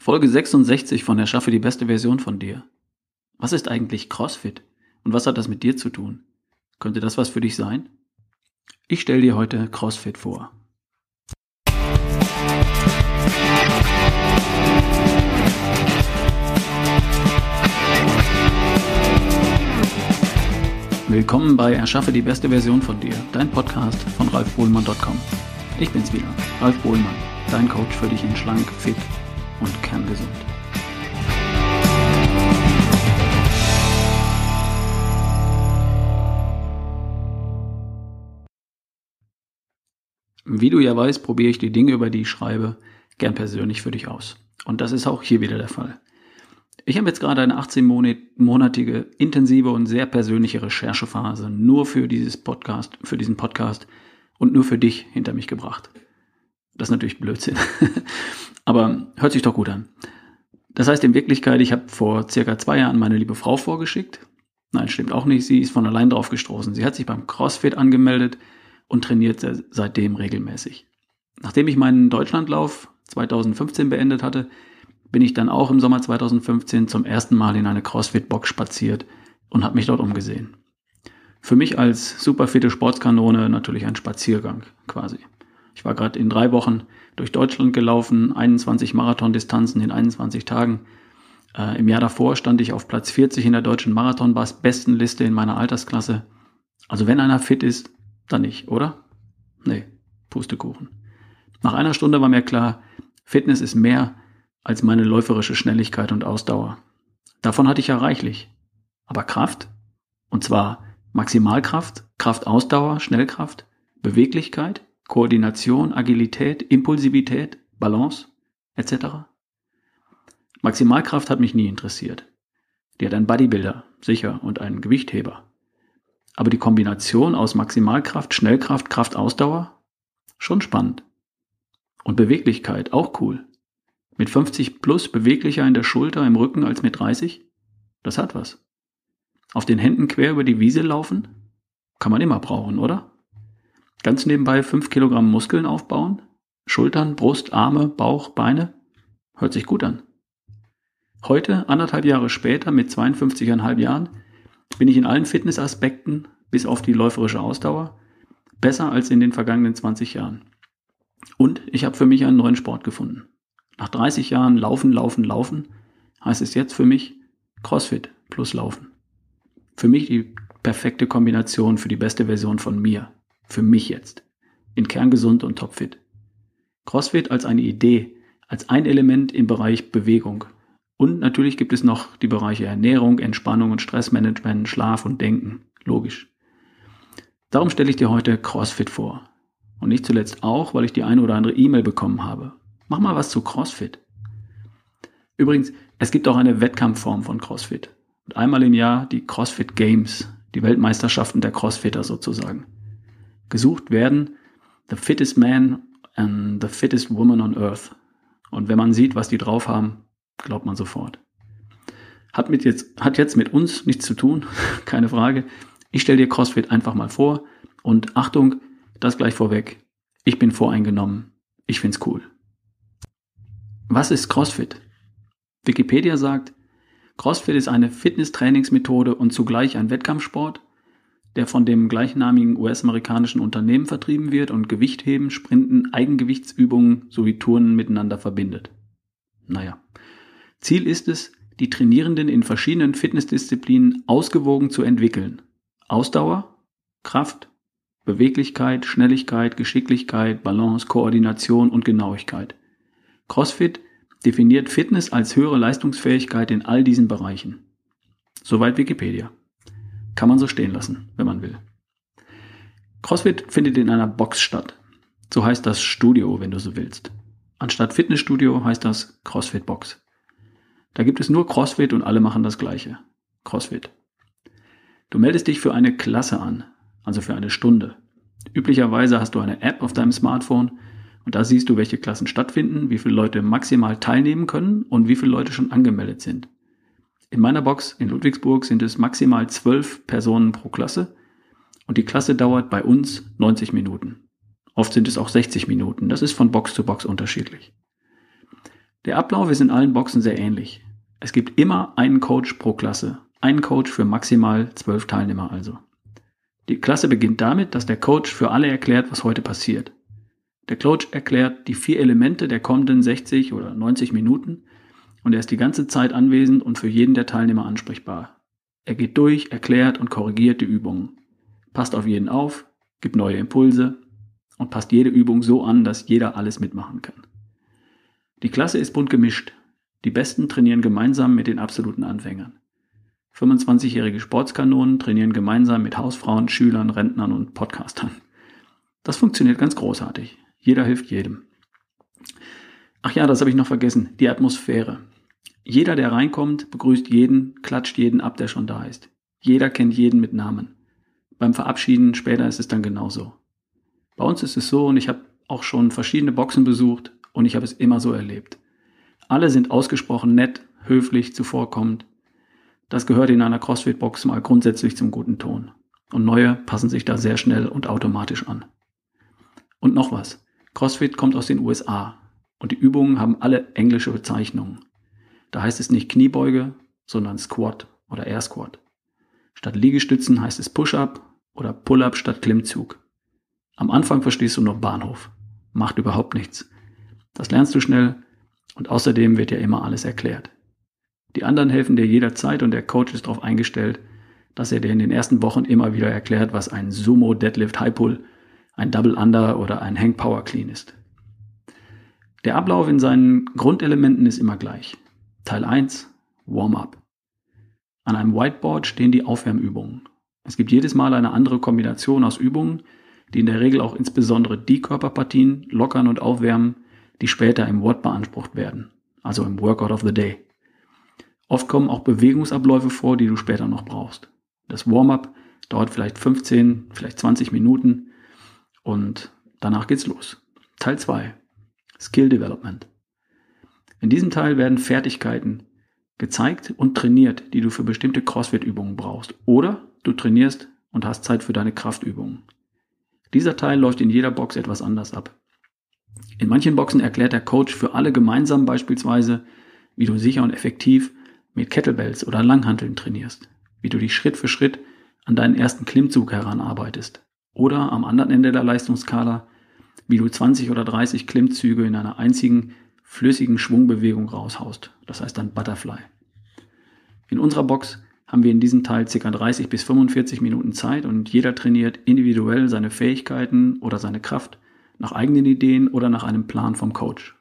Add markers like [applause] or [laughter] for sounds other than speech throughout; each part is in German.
Folge 66 von Erschaffe die beste Version von dir. Was ist eigentlich CrossFit? Und was hat das mit dir zu tun? Könnte das was für dich sein? Ich stelle dir heute CrossFit vor. Willkommen bei Erschaffe die beste Version von dir, dein Podcast von ralfbohlmann.com. Ich bin's wieder, Ralf Bohlmann, dein Coach für dich in schlank, fit und kerngesund. Wie du ja weißt, probiere ich die Dinge, über die ich schreibe, gern persönlich für dich aus. Und das ist auch hier wieder der Fall. Ich habe jetzt gerade eine 18-monatige intensive und sehr persönliche Recherchephase nur für dieses Podcast, für diesen Podcast und nur für dich hinter mich gebracht. Das ist natürlich Blödsinn. [laughs] Aber hört sich doch gut an. Das heißt in Wirklichkeit, ich habe vor circa zwei Jahren meine liebe Frau vorgeschickt. Nein, stimmt auch nicht. Sie ist von allein drauf gestoßen. Sie hat sich beim CrossFit angemeldet und trainiert seitdem regelmäßig. Nachdem ich meinen Deutschlandlauf 2015 beendet hatte, bin ich dann auch im Sommer 2015 zum ersten Mal in eine CrossFit-Box spaziert und habe mich dort umgesehen. Für mich als superfitte Sportskanone natürlich ein Spaziergang quasi. Ich war gerade in drei Wochen durch Deutschland gelaufen, 21 Marathondistanzen in 21 Tagen. Äh, Im Jahr davor stand ich auf Platz 40 in der deutschen Marathon-Bestenliste in meiner Altersklasse. Also wenn einer fit ist, dann nicht, oder? Nee, Pustekuchen. Nach einer Stunde war mir klar, Fitness ist mehr als meine läuferische Schnelligkeit und Ausdauer. Davon hatte ich ja reichlich. Aber Kraft? Und zwar Maximalkraft, Kraftausdauer, Schnellkraft, Beweglichkeit, Koordination, Agilität, Impulsivität, Balance etc. Maximalkraft hat mich nie interessiert. Die hat einen Bodybuilder, sicher, und einen Gewichtheber. Aber die Kombination aus Maximalkraft, Schnellkraft, Kraftausdauer? Schon spannend. Und Beweglichkeit, auch cool. Mit 50 plus beweglicher in der Schulter, im Rücken als mit 30? Das hat was. Auf den Händen quer über die Wiese laufen? Kann man immer brauchen, oder? Ganz nebenbei 5 Kilogramm Muskeln aufbauen? Schultern, Brust, Arme, Bauch, Beine? Hört sich gut an. Heute, anderthalb Jahre später, mit 52,5 Jahren, bin ich in allen Fitnessaspekten, bis auf die läuferische Ausdauer, besser als in den vergangenen 20 Jahren. Und ich habe für mich einen neuen Sport gefunden. Nach 30 Jahren Laufen, Laufen, Laufen heißt es jetzt für mich CrossFit plus Laufen. Für mich die perfekte Kombination für die beste Version von mir. Für mich jetzt. In kerngesund und topfit. CrossFit als eine Idee, als ein Element im Bereich Bewegung. Und natürlich gibt es noch die Bereiche Ernährung, Entspannung und Stressmanagement, Schlaf und Denken. Logisch. Darum stelle ich dir heute CrossFit vor. Und nicht zuletzt auch, weil ich die eine oder andere E-Mail bekommen habe. Mach mal was zu CrossFit. Übrigens, es gibt auch eine Wettkampfform von CrossFit. Und einmal im Jahr die CrossFit Games, die Weltmeisterschaften der Crossfitter sozusagen. Gesucht werden the fittest man and the fittest woman on earth. Und wenn man sieht, was die drauf haben, glaubt man sofort. Hat, mit jetzt, hat jetzt mit uns nichts zu tun, [laughs] keine Frage. Ich stelle dir CrossFit einfach mal vor und Achtung, das gleich vorweg. Ich bin voreingenommen. Ich find's cool. Was ist CrossFit? Wikipedia sagt, CrossFit ist eine Fitness-Trainingsmethode und zugleich ein Wettkampfsport, der von dem gleichnamigen US-amerikanischen Unternehmen vertrieben wird und Gewichtheben, Sprinten, Eigengewichtsübungen sowie Turnen miteinander verbindet. Naja. Ziel ist es, die Trainierenden in verschiedenen Fitnessdisziplinen ausgewogen zu entwickeln. Ausdauer, Kraft, Beweglichkeit, Schnelligkeit, Geschicklichkeit, Balance, Koordination und Genauigkeit. CrossFit definiert Fitness als höhere Leistungsfähigkeit in all diesen Bereichen. Soweit Wikipedia. Kann man so stehen lassen, wenn man will. CrossFit findet in einer Box statt. So heißt das Studio, wenn du so willst. Anstatt Fitnessstudio heißt das CrossFit Box. Da gibt es nur CrossFit und alle machen das gleiche. CrossFit. Du meldest dich für eine Klasse an, also für eine Stunde. Üblicherweise hast du eine App auf deinem Smartphone und da siehst du, welche Klassen stattfinden, wie viele Leute maximal teilnehmen können und wie viele Leute schon angemeldet sind. In meiner Box in Ludwigsburg sind es maximal zwölf Personen pro Klasse und die Klasse dauert bei uns 90 Minuten. Oft sind es auch 60 Minuten. Das ist von Box zu Box unterschiedlich. Der Ablauf ist in allen Boxen sehr ähnlich. Es gibt immer einen Coach pro Klasse. Einen Coach für maximal zwölf Teilnehmer also. Die Klasse beginnt damit, dass der Coach für alle erklärt, was heute passiert. Der Coach erklärt die vier Elemente der kommenden 60 oder 90 Minuten und er ist die ganze Zeit anwesend und für jeden der Teilnehmer ansprechbar. Er geht durch, erklärt und korrigiert die Übungen, passt auf jeden auf, gibt neue Impulse und passt jede Übung so an, dass jeder alles mitmachen kann. Die Klasse ist bunt gemischt. Die Besten trainieren gemeinsam mit den absoluten Anfängern. 25-jährige Sportskanonen trainieren gemeinsam mit Hausfrauen, Schülern, Rentnern und Podcastern. Das funktioniert ganz großartig. Jeder hilft jedem. Ach ja, das habe ich noch vergessen. Die Atmosphäre. Jeder, der reinkommt, begrüßt jeden, klatscht jeden ab, der schon da ist. Jeder kennt jeden mit Namen. Beim Verabschieden später ist es dann genauso. Bei uns ist es so, und ich habe auch schon verschiedene Boxen besucht und ich habe es immer so erlebt. Alle sind ausgesprochen nett, höflich, zuvorkommend. Das gehört in einer CrossFit-Box mal grundsätzlich zum guten Ton. Und neue passen sich da sehr schnell und automatisch an. Und noch was. CrossFit kommt aus den USA und die Übungen haben alle englische Bezeichnungen. Da heißt es nicht Kniebeuge, sondern Squat oder Air Squat. Statt Liegestützen heißt es Push-Up oder Pull-Up statt Klimmzug. Am Anfang verstehst du nur Bahnhof. Macht überhaupt nichts. Das lernst du schnell und außerdem wird dir immer alles erklärt. Die anderen helfen dir jederzeit und der Coach ist darauf eingestellt, dass er dir in den ersten Wochen immer wieder erklärt, was ein Sumo Deadlift High Pull, ein Double Under oder ein Hang Power Clean ist. Der Ablauf in seinen Grundelementen ist immer gleich. Teil 1 Warm-up. An einem Whiteboard stehen die Aufwärmübungen. Es gibt jedes Mal eine andere Kombination aus Übungen, die in der Regel auch insbesondere die Körperpartien lockern und aufwärmen, die später im Watt beansprucht werden, also im Workout of the Day. Oft kommen auch Bewegungsabläufe vor, die du später noch brauchst. Das Warm-up dauert vielleicht 15, vielleicht 20 Minuten und danach geht's los. Teil 2. Skill Development. In diesem Teil werden Fertigkeiten gezeigt und trainiert, die du für bestimmte CrossFit-Übungen brauchst. Oder du trainierst und hast Zeit für deine Kraftübungen. Dieser Teil läuft in jeder Box etwas anders ab. In manchen Boxen erklärt der Coach für alle gemeinsam beispielsweise, wie du sicher und effektiv mit Kettlebells oder Langhanteln trainierst, wie du dich Schritt für Schritt an deinen ersten Klimmzug heranarbeitest oder am anderen Ende der Leistungsskala, wie du 20 oder 30 Klimmzüge in einer einzigen flüssigen Schwungbewegung raushaust, das heißt dann Butterfly. In unserer Box haben wir in diesem Teil ca. 30 bis 45 Minuten Zeit und jeder trainiert individuell seine Fähigkeiten oder seine Kraft nach eigenen Ideen oder nach einem Plan vom Coach.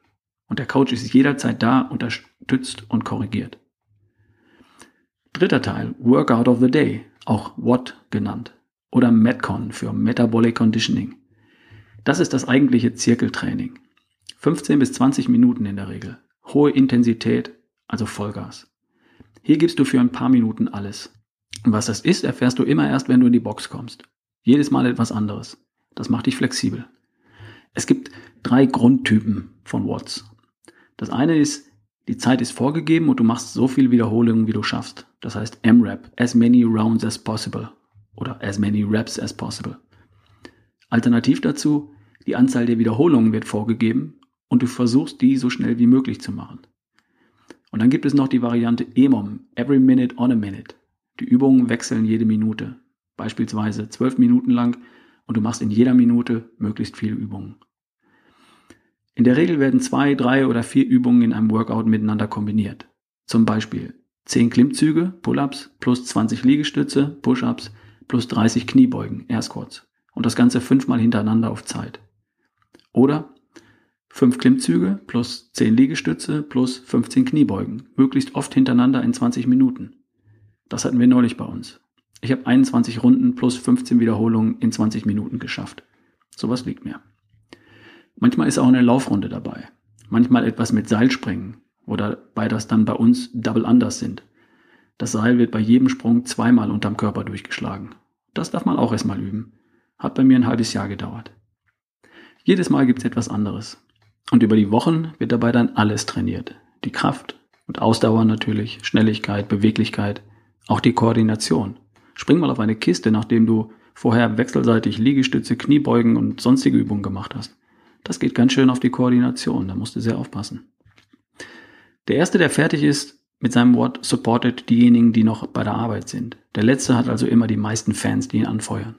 Und der Coach ist jederzeit da, unterstützt und korrigiert. Dritter Teil, Workout of the Day, auch WOT genannt, oder Metcon für Metabolic Conditioning. Das ist das eigentliche Zirkeltraining. 15 bis 20 Minuten in der Regel. Hohe Intensität, also Vollgas. Hier gibst du für ein paar Minuten alles. Und was das ist, erfährst du immer erst, wenn du in die Box kommst. Jedes Mal etwas anderes. Das macht dich flexibel. Es gibt drei Grundtypen von Watts. Das eine ist, die Zeit ist vorgegeben und du machst so viele Wiederholungen, wie du schaffst. Das heißt MRAP, as many rounds as possible oder as many reps as possible. Alternativ dazu, die Anzahl der Wiederholungen wird vorgegeben und du versuchst die so schnell wie möglich zu machen. Und dann gibt es noch die Variante EMOM, every minute on a minute. Die Übungen wechseln jede Minute, beispielsweise zwölf Minuten lang und du machst in jeder Minute möglichst viele Übungen. In der Regel werden zwei, drei oder vier Übungen in einem Workout miteinander kombiniert. Zum Beispiel 10 Klimmzüge, Pull-ups, plus 20 Liegestütze, Push-ups, plus 30 Kniebeugen, Air Squats. Und das Ganze fünfmal hintereinander auf Zeit. Oder 5 Klimmzüge plus 10 Liegestütze plus 15 Kniebeugen, möglichst oft hintereinander in 20 Minuten. Das hatten wir neulich bei uns. Ich habe 21 Runden plus 15 Wiederholungen in 20 Minuten geschafft. Sowas liegt mir. Manchmal ist auch eine Laufrunde dabei. Manchmal etwas mit Seilspringen, wobei das dann bei uns Double Unders sind. Das Seil wird bei jedem Sprung zweimal unterm Körper durchgeschlagen. Das darf man auch erstmal üben. Hat bei mir ein halbes Jahr gedauert. Jedes Mal gibt's etwas anderes. Und über die Wochen wird dabei dann alles trainiert. Die Kraft und Ausdauer natürlich, Schnelligkeit, Beweglichkeit, auch die Koordination. Spring mal auf eine Kiste, nachdem du vorher wechselseitig Liegestütze, Kniebeugen und sonstige Übungen gemacht hast. Das geht ganz schön auf die Koordination, da musst du sehr aufpassen. Der erste, der fertig ist mit seinem Wort, supportet diejenigen, die noch bei der Arbeit sind. Der letzte hat also immer die meisten Fans, die ihn anfeuern.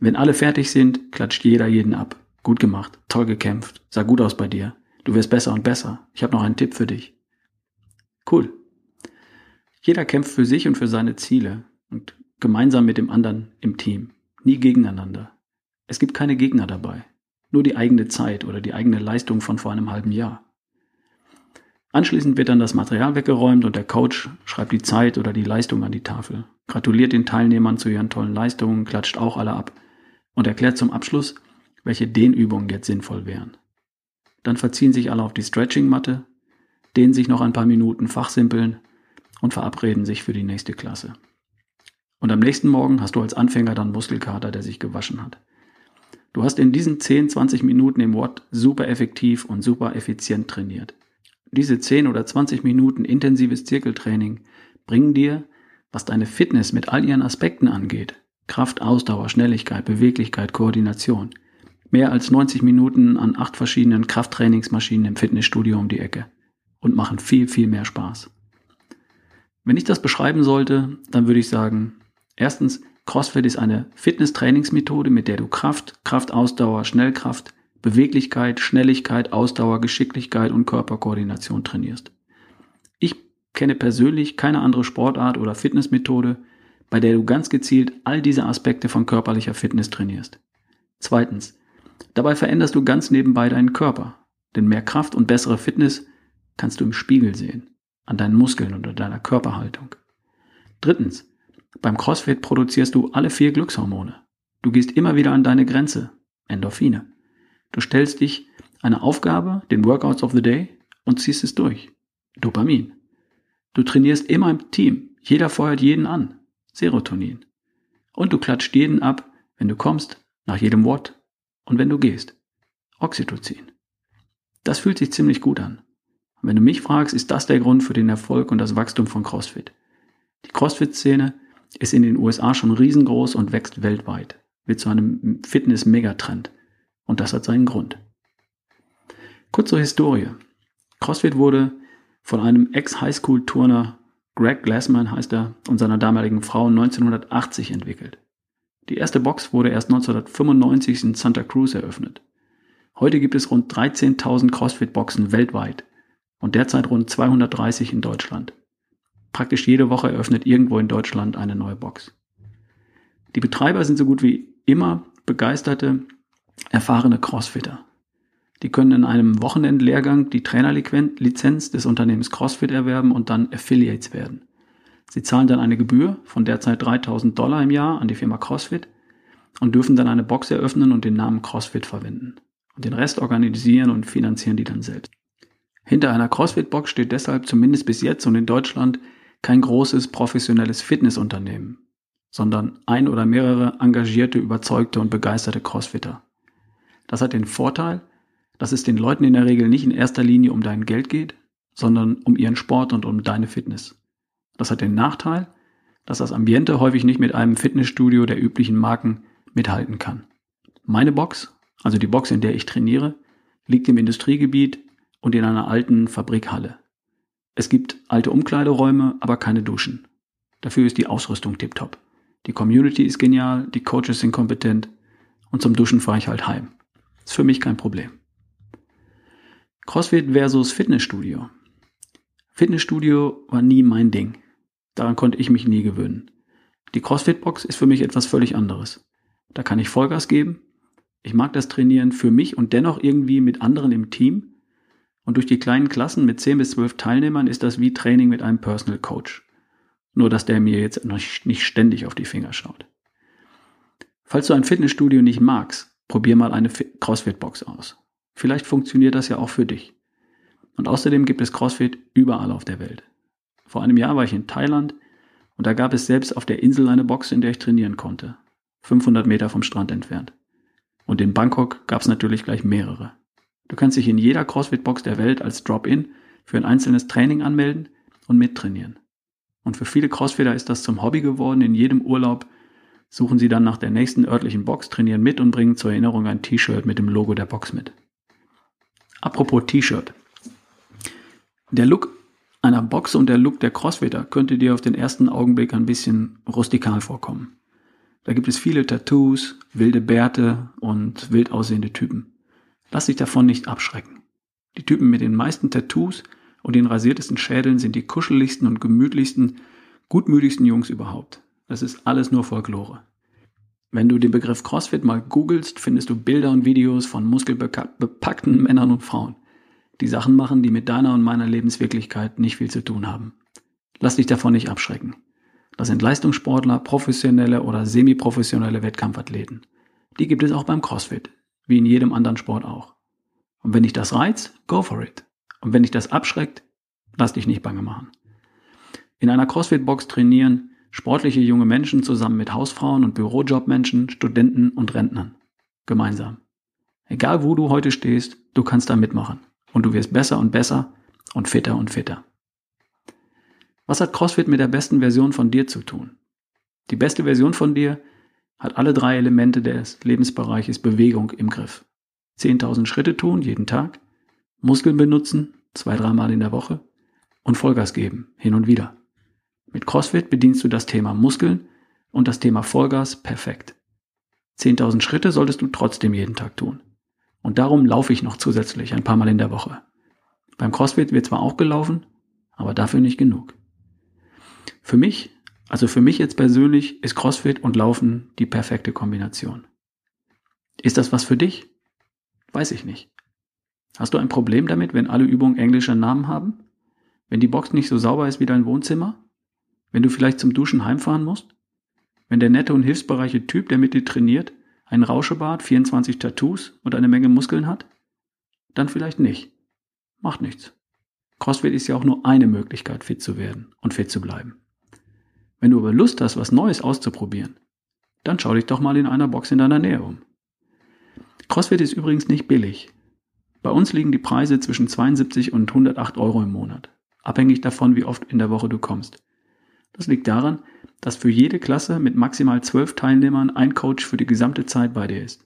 Wenn alle fertig sind, klatscht jeder jeden ab. Gut gemacht, toll gekämpft, sah gut aus bei dir. Du wirst besser und besser. Ich habe noch einen Tipp für dich. Cool. Jeder kämpft für sich und für seine Ziele und gemeinsam mit dem anderen im Team. Nie gegeneinander. Es gibt keine Gegner dabei. Nur die eigene Zeit oder die eigene Leistung von vor einem halben Jahr. Anschließend wird dann das Material weggeräumt und der Coach schreibt die Zeit oder die Leistung an die Tafel, gratuliert den Teilnehmern zu ihren tollen Leistungen, klatscht auch alle ab und erklärt zum Abschluss, welche Dehnübungen jetzt sinnvoll wären. Dann verziehen sich alle auf die Stretching-Matte, dehnen sich noch ein paar Minuten, fachsimpeln und verabreden sich für die nächste Klasse. Und am nächsten Morgen hast du als Anfänger dann Muskelkater, der sich gewaschen hat. Du hast in diesen 10, 20 Minuten im Watt super effektiv und super effizient trainiert. Diese 10 oder 20 Minuten intensives Zirkeltraining bringen dir, was deine Fitness mit all ihren Aspekten angeht, Kraft, Ausdauer, Schnelligkeit, Beweglichkeit, Koordination, mehr als 90 Minuten an acht verschiedenen Krafttrainingsmaschinen im Fitnessstudio um die Ecke und machen viel, viel mehr Spaß. Wenn ich das beschreiben sollte, dann würde ich sagen, erstens, CrossFit ist eine Fitness-Trainingsmethode, mit der du Kraft, Kraftausdauer, Schnellkraft, Beweglichkeit, Schnelligkeit, Ausdauer, Geschicklichkeit und Körperkoordination trainierst. Ich kenne persönlich keine andere Sportart oder Fitnessmethode, bei der du ganz gezielt all diese Aspekte von körperlicher Fitness trainierst. Zweitens, dabei veränderst du ganz nebenbei deinen Körper, denn mehr Kraft und bessere Fitness kannst du im Spiegel sehen, an deinen Muskeln oder deiner Körperhaltung. Drittens, beim CrossFit produzierst du alle vier Glückshormone. Du gehst immer wieder an deine Grenze, Endorphine. Du stellst dich eine Aufgabe, den Workouts of the Day, und ziehst es durch. Dopamin. Du trainierst immer im Team. Jeder feuert jeden an. Serotonin. Und du klatscht jeden ab, wenn du kommst, nach jedem Watt und wenn du gehst. Oxytocin. Das fühlt sich ziemlich gut an. Und wenn du mich fragst, ist das der Grund für den Erfolg und das Wachstum von CrossFit. Die CrossFit-Szene ist in den USA schon riesengroß und wächst weltweit. Wird zu einem Fitness-Megatrend. Und das hat seinen Grund. Kurz zur Historie. CrossFit wurde von einem Ex-Highschool-Turner, Greg Glassman heißt er, und seiner damaligen Frau 1980 entwickelt. Die erste Box wurde erst 1995 in Santa Cruz eröffnet. Heute gibt es rund 13.000 CrossFit-Boxen weltweit und derzeit rund 230 in Deutschland. Praktisch jede Woche eröffnet irgendwo in Deutschland eine neue Box. Die Betreiber sind so gut wie immer begeisterte erfahrene Crossfitter. Die können in einem Wochenendlehrgang die Trainerlizenz des Unternehmens CrossFit erwerben und dann Affiliates werden. Sie zahlen dann eine Gebühr von derzeit 3000 Dollar im Jahr an die Firma CrossFit und dürfen dann eine Box eröffnen und den Namen CrossFit verwenden. Und den Rest organisieren und finanzieren die dann selbst. Hinter einer CrossFit-Box steht deshalb zumindest bis jetzt und in Deutschland kein großes professionelles Fitnessunternehmen, sondern ein oder mehrere engagierte, überzeugte und begeisterte Crossfitter. Das hat den Vorteil, dass es den Leuten in der Regel nicht in erster Linie um dein Geld geht, sondern um ihren Sport und um deine Fitness. Das hat den Nachteil, dass das Ambiente häufig nicht mit einem Fitnessstudio der üblichen Marken mithalten kann. Meine Box, also die Box, in der ich trainiere, liegt im Industriegebiet und in einer alten Fabrikhalle. Es gibt alte Umkleideräume, aber keine Duschen. Dafür ist die Ausrüstung tiptop. Die Community ist genial, die Coaches sind kompetent und zum Duschen fahre ich halt heim. Ist für mich kein Problem. CrossFit versus Fitnessstudio. Fitnessstudio war nie mein Ding. Daran konnte ich mich nie gewöhnen. Die CrossFit-Box ist für mich etwas völlig anderes. Da kann ich Vollgas geben. Ich mag das Trainieren für mich und dennoch irgendwie mit anderen im Team. Und durch die kleinen Klassen mit 10 bis 12 Teilnehmern ist das wie Training mit einem Personal Coach. Nur, dass der mir jetzt nicht ständig auf die Finger schaut. Falls du ein Fitnessstudio nicht magst, Probier mal eine CrossFit-Box aus. Vielleicht funktioniert das ja auch für dich. Und außerdem gibt es CrossFit überall auf der Welt. Vor einem Jahr war ich in Thailand und da gab es selbst auf der Insel eine Box, in der ich trainieren konnte. 500 Meter vom Strand entfernt. Und in Bangkok gab es natürlich gleich mehrere. Du kannst dich in jeder CrossFit-Box der Welt als Drop-In für ein einzelnes Training anmelden und mittrainieren. Und für viele Crossfitter ist das zum Hobby geworden, in jedem Urlaub suchen Sie dann nach der nächsten örtlichen Box, trainieren mit und bringen zur Erinnerung ein T-Shirt mit dem Logo der Box mit. Apropos T-Shirt. Der Look einer Box und der Look der Crossfitter könnte dir auf den ersten Augenblick ein bisschen rustikal vorkommen. Da gibt es viele Tattoos, wilde Bärte und wild aussehende Typen. Lass dich davon nicht abschrecken. Die Typen mit den meisten Tattoos und den rasiertesten Schädeln sind die kuscheligsten und gemütlichsten, gutmütigsten Jungs überhaupt. Das ist alles nur Folklore. Wenn du den Begriff CrossFit mal googelst, findest du Bilder und Videos von muskelbepackten Männern und Frauen, die Sachen machen, die mit deiner und meiner Lebenswirklichkeit nicht viel zu tun haben. Lass dich davon nicht abschrecken. Das sind Leistungssportler, professionelle oder semiprofessionelle Wettkampfathleten. Die gibt es auch beim CrossFit, wie in jedem anderen Sport auch. Und wenn dich das reizt, go for it. Und wenn dich das abschreckt, lass dich nicht bange machen. In einer CrossFit-Box trainieren sportliche junge Menschen zusammen mit Hausfrauen und Bürojobmenschen, Studenten und Rentnern. Gemeinsam. Egal wo du heute stehst, du kannst da mitmachen. Und du wirst besser und besser und fitter und fitter. Was hat CrossFit mit der besten Version von dir zu tun? Die beste Version von dir hat alle drei Elemente des Lebensbereiches Bewegung im Griff. 10.000 Schritte tun jeden Tag, Muskeln benutzen, zwei, dreimal in der Woche und Vollgas geben, hin und wieder. Mit CrossFit bedienst du das Thema Muskeln und das Thema Vollgas perfekt. 10.000 Schritte solltest du trotzdem jeden Tag tun. Und darum laufe ich noch zusätzlich ein paar Mal in der Woche. Beim CrossFit wird zwar auch gelaufen, aber dafür nicht genug. Für mich, also für mich jetzt persönlich, ist CrossFit und Laufen die perfekte Kombination. Ist das was für dich? Weiß ich nicht. Hast du ein Problem damit, wenn alle Übungen englische Namen haben? Wenn die Box nicht so sauber ist wie dein Wohnzimmer? Wenn du vielleicht zum Duschen heimfahren musst? Wenn der nette und hilfsbereiche Typ, der mit dir trainiert, ein Rauschebart, 24 Tattoos und eine Menge Muskeln hat? Dann vielleicht nicht. Macht nichts. CrossFit ist ja auch nur eine Möglichkeit, fit zu werden und fit zu bleiben. Wenn du aber Lust hast, was Neues auszuprobieren, dann schau dich doch mal in einer Box in deiner Nähe um. CrossFit ist übrigens nicht billig. Bei uns liegen die Preise zwischen 72 und 108 Euro im Monat, abhängig davon, wie oft in der Woche du kommst. Das liegt daran, dass für jede Klasse mit maximal zwölf Teilnehmern ein Coach für die gesamte Zeit bei dir ist.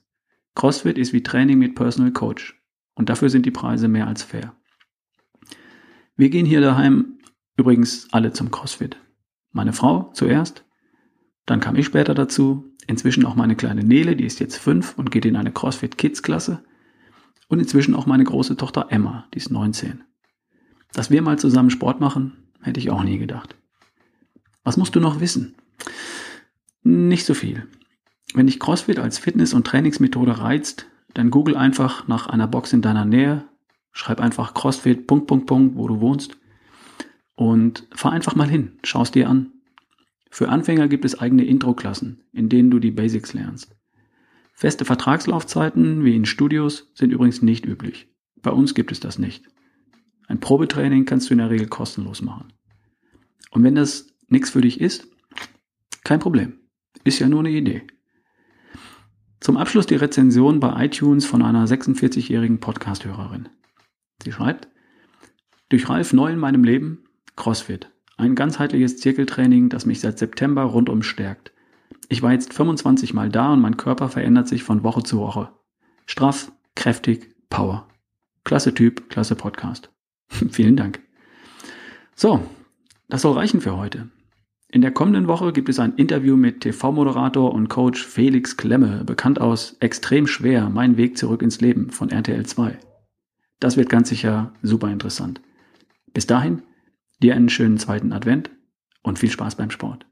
CrossFit ist wie Training mit Personal Coach und dafür sind die Preise mehr als fair. Wir gehen hier daheim übrigens alle zum CrossFit. Meine Frau zuerst, dann kam ich später dazu, inzwischen auch meine kleine Nele, die ist jetzt fünf und geht in eine CrossFit Kids Klasse und inzwischen auch meine große Tochter Emma, die ist 19. Dass wir mal zusammen Sport machen, hätte ich auch nie gedacht. Was musst du noch wissen? Nicht so viel. Wenn dich CrossFit als Fitness- und Trainingsmethode reizt, dann google einfach nach einer Box in deiner Nähe, schreib einfach CrossFit, Punkt, Punkt, Punkt, wo du wohnst und fahr einfach mal hin, schau es dir an. Für Anfänger gibt es eigene Intro-Klassen, in denen du die Basics lernst. Feste Vertragslaufzeiten wie in Studios sind übrigens nicht üblich. Bei uns gibt es das nicht. Ein Probetraining kannst du in der Regel kostenlos machen. Und wenn das nichts für dich ist, kein Problem. Ist ja nur eine Idee. Zum Abschluss die Rezension bei iTunes von einer 46-jährigen Podcast-Hörerin. Sie schreibt, durch Ralf neu in meinem Leben, CrossFit. Ein ganzheitliches Zirkeltraining, das mich seit September rundum stärkt. Ich war jetzt 25 Mal da und mein Körper verändert sich von Woche zu Woche. Straff, kräftig, Power. Klasse Typ, klasse Podcast. [laughs] Vielen Dank. So, das soll reichen für heute. In der kommenden Woche gibt es ein Interview mit TV-Moderator und Coach Felix Klemme, bekannt aus Extrem schwer, mein Weg zurück ins Leben von RTL 2. Das wird ganz sicher super interessant. Bis dahin, dir einen schönen zweiten Advent und viel Spaß beim Sport.